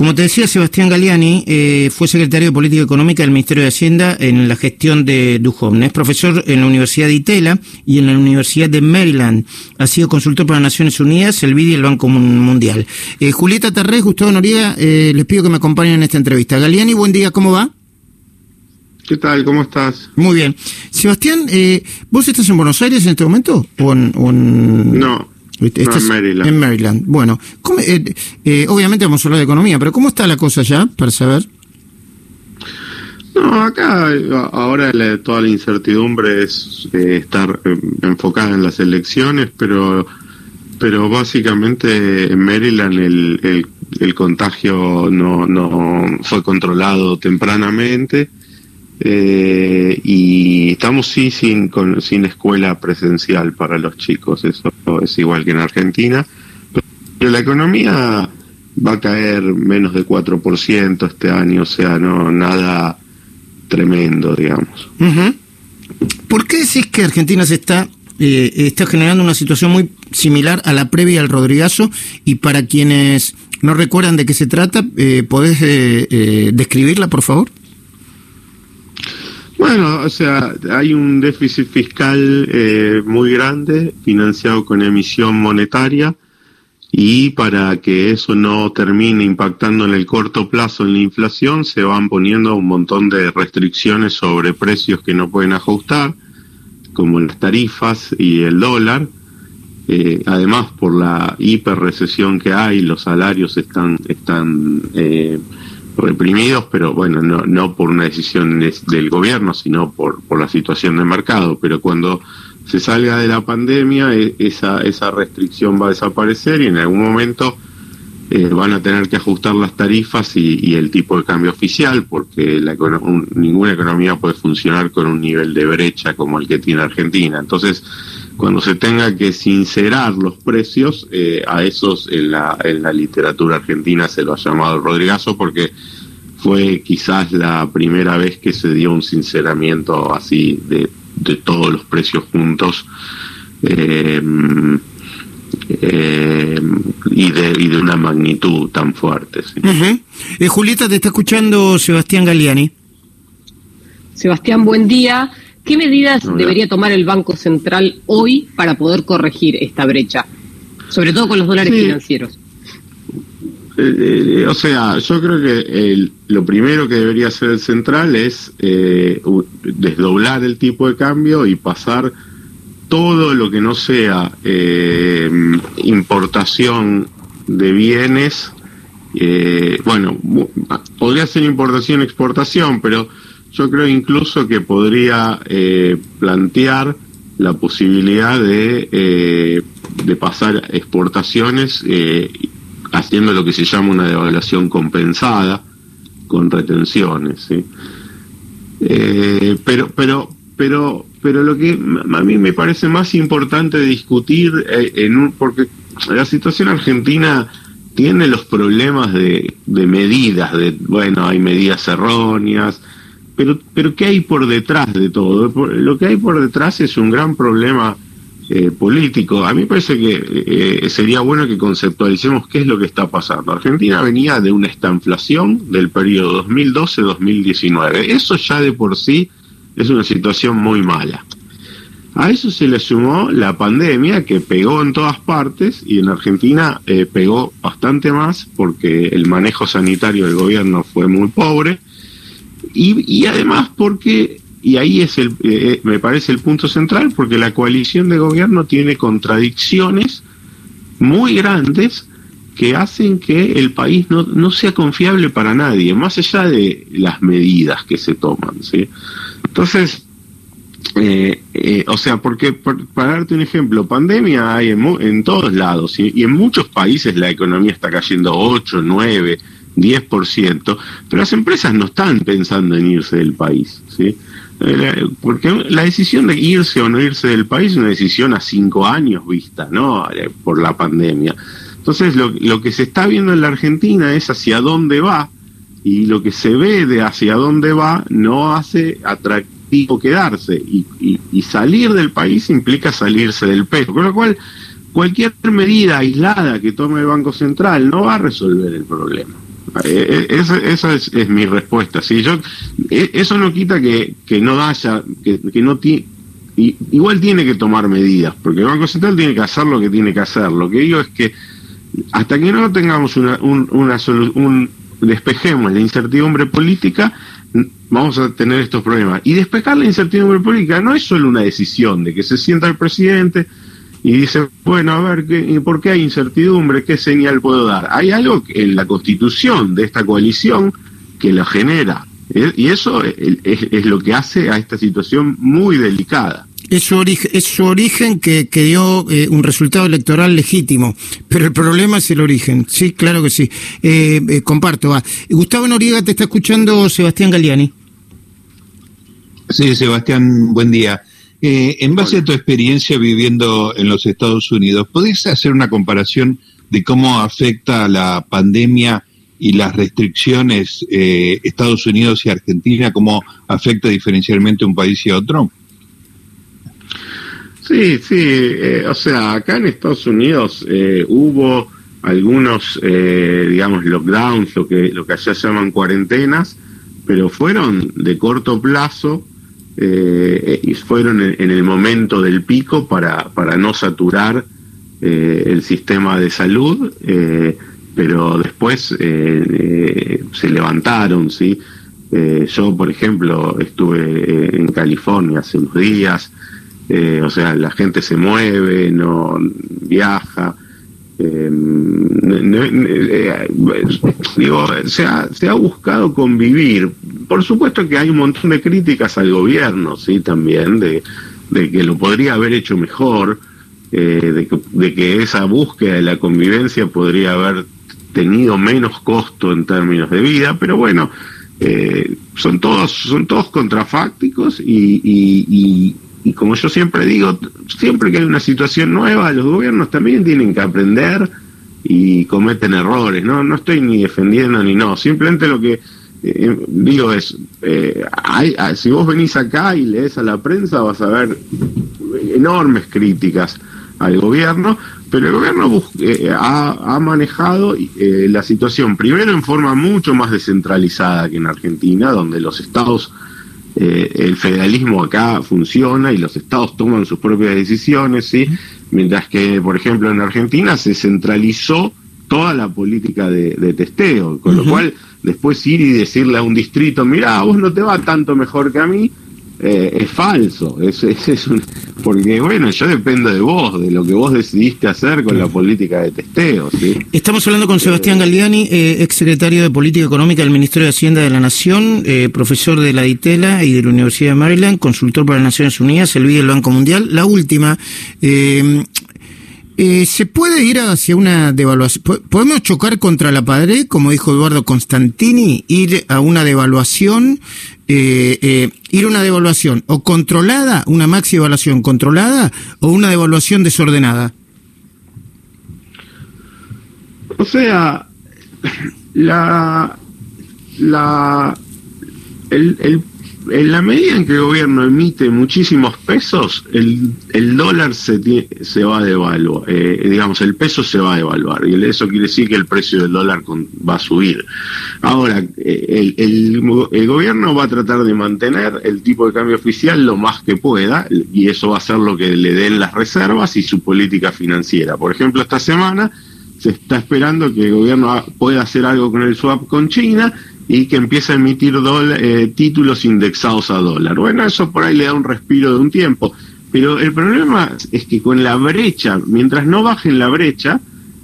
Como te decía, Sebastián Galiani eh, fue secretario de Política Económica del Ministerio de Hacienda en la gestión de Duhovne. Es profesor en la Universidad de Itela y en la Universidad de Maryland. Ha sido consultor para Naciones Unidas, el BID y el Banco Mundial. Eh, Julieta Tarrés, Gustavo Noriega, eh, les pido que me acompañen en esta entrevista. Galiani, buen día, ¿cómo va? ¿Qué tal? ¿Cómo estás? Muy bien. Sebastián, ¿vos estás en Buenos Aires en este momento? ¿O en, No, en Maryland. En Maryland. Bueno, eh, eh, obviamente vamos a hablar de economía, pero ¿cómo está la cosa ya, para saber? No, acá ahora toda la incertidumbre es eh, estar enfocada en las elecciones, pero pero básicamente en Maryland el, el, el contagio no, no fue controlado tempranamente eh, y estamos sí sin, sin escuela presencial para los chicos, eso es igual que en Argentina, pero la economía va a caer menos de 4% este año, o sea, no nada tremendo, digamos. ¿Por qué decís que Argentina se está eh, está generando una situación muy similar a la previa al Rodrigazo y para quienes no recuerdan de qué se trata, eh, ¿podés eh, describirla, por favor? Bueno, o sea, hay un déficit fiscal eh, muy grande financiado con emisión monetaria y para que eso no termine impactando en el corto plazo en la inflación se van poniendo un montón de restricciones sobre precios que no pueden ajustar, como las tarifas y el dólar. Eh, además, por la hiperrecesión que hay, los salarios están, están eh, reprimidos, pero bueno, no, no por una decisión del gobierno, sino por, por la situación de mercado. Pero cuando se salga de la pandemia, e, esa, esa restricción va a desaparecer y en algún momento eh, van a tener que ajustar las tarifas y, el tipo de cambio oficial, porque la, ninguna economía puede funcionar con un nivel de brecha como el que tiene Argentina. Entonces, cuando se tenga que sincerar los precios, eh, a esos en la, en la literatura argentina se lo ha llamado Rodrigazo porque fue quizás la primera vez que se dio un sinceramiento así de, de todos los precios juntos eh, eh, y, de, y de una magnitud tan fuerte. Julieta, te está escuchando Sebastián Galiani. Sebastián, buen día. ¿Qué medidas debería tomar el Banco Central hoy para poder corregir esta brecha? Sobre todo con los dólares financieros. Eh, eh, o sea, yo creo que lo primero que debería hacer el central es eh, desdoblar el tipo de cambio y pasar todo lo que no sea importación de bienes. bueno, podría ser importación, exportación, pero yo creo incluso que podría eh, plantear la posibilidad de, eh, de pasar exportaciones eh, haciendo lo que se llama una devaluación compensada con retenciones. pero, pero, pero, pero lo que a mí me parece más importante discutir en un, porque la situación argentina tiene los problemas de, de medidas, de bueno, hay medidas erróneas, pero, pero ¿qué hay por detrás de todo? Lo que hay por detrás es un gran problema eh, político. A mí me parece que eh, sería bueno que conceptualicemos qué es lo que está pasando. Argentina venía de una estanflación del periodo 2012-2019. Eso ya de por sí es una situación muy mala. A eso se le sumó la pandemia que pegó en todas partes y en Argentina eh, pegó bastante más porque el manejo sanitario del gobierno fue muy pobre y, además porque, y ahí es el, eh, me parece el punto central, porque la coalición de gobierno tiene contradicciones muy grandes que hacen que el país no, no sea confiable para nadie, más allá de las medidas que se toman. ¿sí? Entonces, eh, eh, o sea, porque para darte un ejemplo, pandemia hay en, en todos lados y en muchos países la economía está cayendo 8, 9, 10%, pero las empresas no están pensando en irse del país, ¿sí? Eh, porque la decisión de irse o no irse del país es una decisión a cinco años vista, ¿no? Eh, por la pandemia. Entonces, lo, lo que se está viendo en la Argentina es hacia dónde va, y lo que se ve de hacia dónde va no hace atractivo quedarse, y, y salir del país implica salirse del peso, con lo cual cualquier medida aislada que tome el Banco Central no va a resolver el problema. Eh, eh, esa, esa es, mi respuesta. ¿sí? Yo, eh, eso no quita que, que no haya, que, que no igual tiene que tomar medidas, porque el Banco Central tiene que hacer lo que tiene que hacer. Lo que digo es que hasta que no tengamos una, un, una un, despejemos la incertidumbre política, vamos a tener estos problemas. Y despejar la incertidumbre política no es solo una decisión de que se sienta el presidente y dice, bueno, a ver, ¿qué, ¿por qué hay incertidumbre? ¿Qué señal puedo dar? Hay algo en la constitución de esta coalición que lo genera. ¿eh? Y eso es, lo que hace a esta situación muy delicada. Es su origen, es su origen que, que dio eh, un resultado electoral legítimo, pero el problema es el origen. Sí, claro que sí. Eh, comparto. Gustavo Noriega te está escuchando Sebastián Galiani. Sí, Sebastián, buen día. Eh, en base a tu experiencia viviendo en los Estados Unidos, ¿podés hacer una comparación de cómo afecta la pandemia y las restricciones eh, Estados Unidos y Argentina, cómo afecta diferencialmente un país y otro? Sí, sí, eh, o sea, acá en Estados Unidos hubo algunos, digamos, lockdowns, lo que, lo que allá llaman cuarentenas, pero fueron de corto plazo eh, y fueron en, el momento del pico para, para no saturar eh, el sistema de salud, eh, pero después se levantaron, ¿sí? yo, por ejemplo, estuve en California hace unos días, o sea, la gente se mueve, no viaja, eh, digo, se ha, se ha buscado convivir. Por supuesto que hay un montón de críticas al gobierno, sí, también, de, que lo podría haber hecho mejor, eh, de, que, esa búsqueda de la convivencia podría haber tenido menos costo en términos de vida, pero bueno, eh, son todos son todos contrafácticos y como yo siempre digo, siempre que hay una situación nueva, los gobiernos también tienen que aprender y cometen errores. No, no estoy ni defendiendo ni no. Simplemente lo que eh, digo es, eh, hay, ah, si vos venís acá y lees a la prensa, vas a ver enormes críticas al gobierno, pero el gobierno eh, ha, ha, manejado la situación primero en forma mucho más descentralizada que en Argentina, donde los estados eh, el federalismo acá funciona y los estados toman sus propias decisiones, ¿sí? Mientras que, por ejemplo, en Argentina se centralizó toda la política de, testeo, con lo cual después ir y decirle a un distrito, mira, vos no te va tanto mejor que a mí, eh, es falso. Es, es, porque, bueno, yo dependo de vos, de lo que vos decidiste hacer con la política de testeo. ¿sí? Estamos hablando con Sebastián eh, Galdiani, eh, ex secretario de Política Económica del Ministerio de Hacienda de la Nación, eh, profesor de la DITELA y de la Universidad de Maryland, consultor para las Naciones Unidas, el del Banco Mundial. La última, eh, ¿Se puede ir hacia una devaluación? ¿Podemos chocar contra la padre, como dijo Eduardo Constantini, ir a una devaluación, eh, eh, ir a una devaluación o controlada, una maxi evaluación controlada o una devaluación desordenada? O sea, la, la, el, el en la medida en que el gobierno emite muchísimos pesos, el, el dólar se, se va a devaluar, eh, digamos, el peso se va a devaluar, y eso quiere decir que el precio del dólar va a subir. Ahora, eh, el, el, el, gobierno va a tratar de mantener el tipo de cambio oficial lo más que pueda, y eso va a ser lo que le den las reservas y su política financiera. Por ejemplo, esta semana se está esperando que el gobierno pueda hacer algo con el swap con China, y que empieza a emitir eh, títulos indexados a dólar. Bueno, eso por ahí le da un respiro de un tiempo, pero el problema es que con la brecha, mientras no bajen la brecha,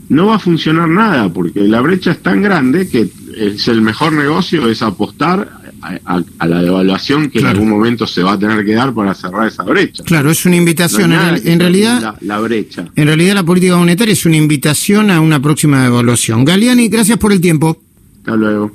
no va a funcionar nada, porque la brecha es tan grande que es el mejor negocio es apostar a, la devaluación que en algún momento se va a tener que dar para cerrar esa brecha. Claro, es una invitación. en, realidad, la, brecha. En realidad, la política monetaria es una invitación a una próxima devaluación. Galeani, gracias por el tiempo. Hasta luego.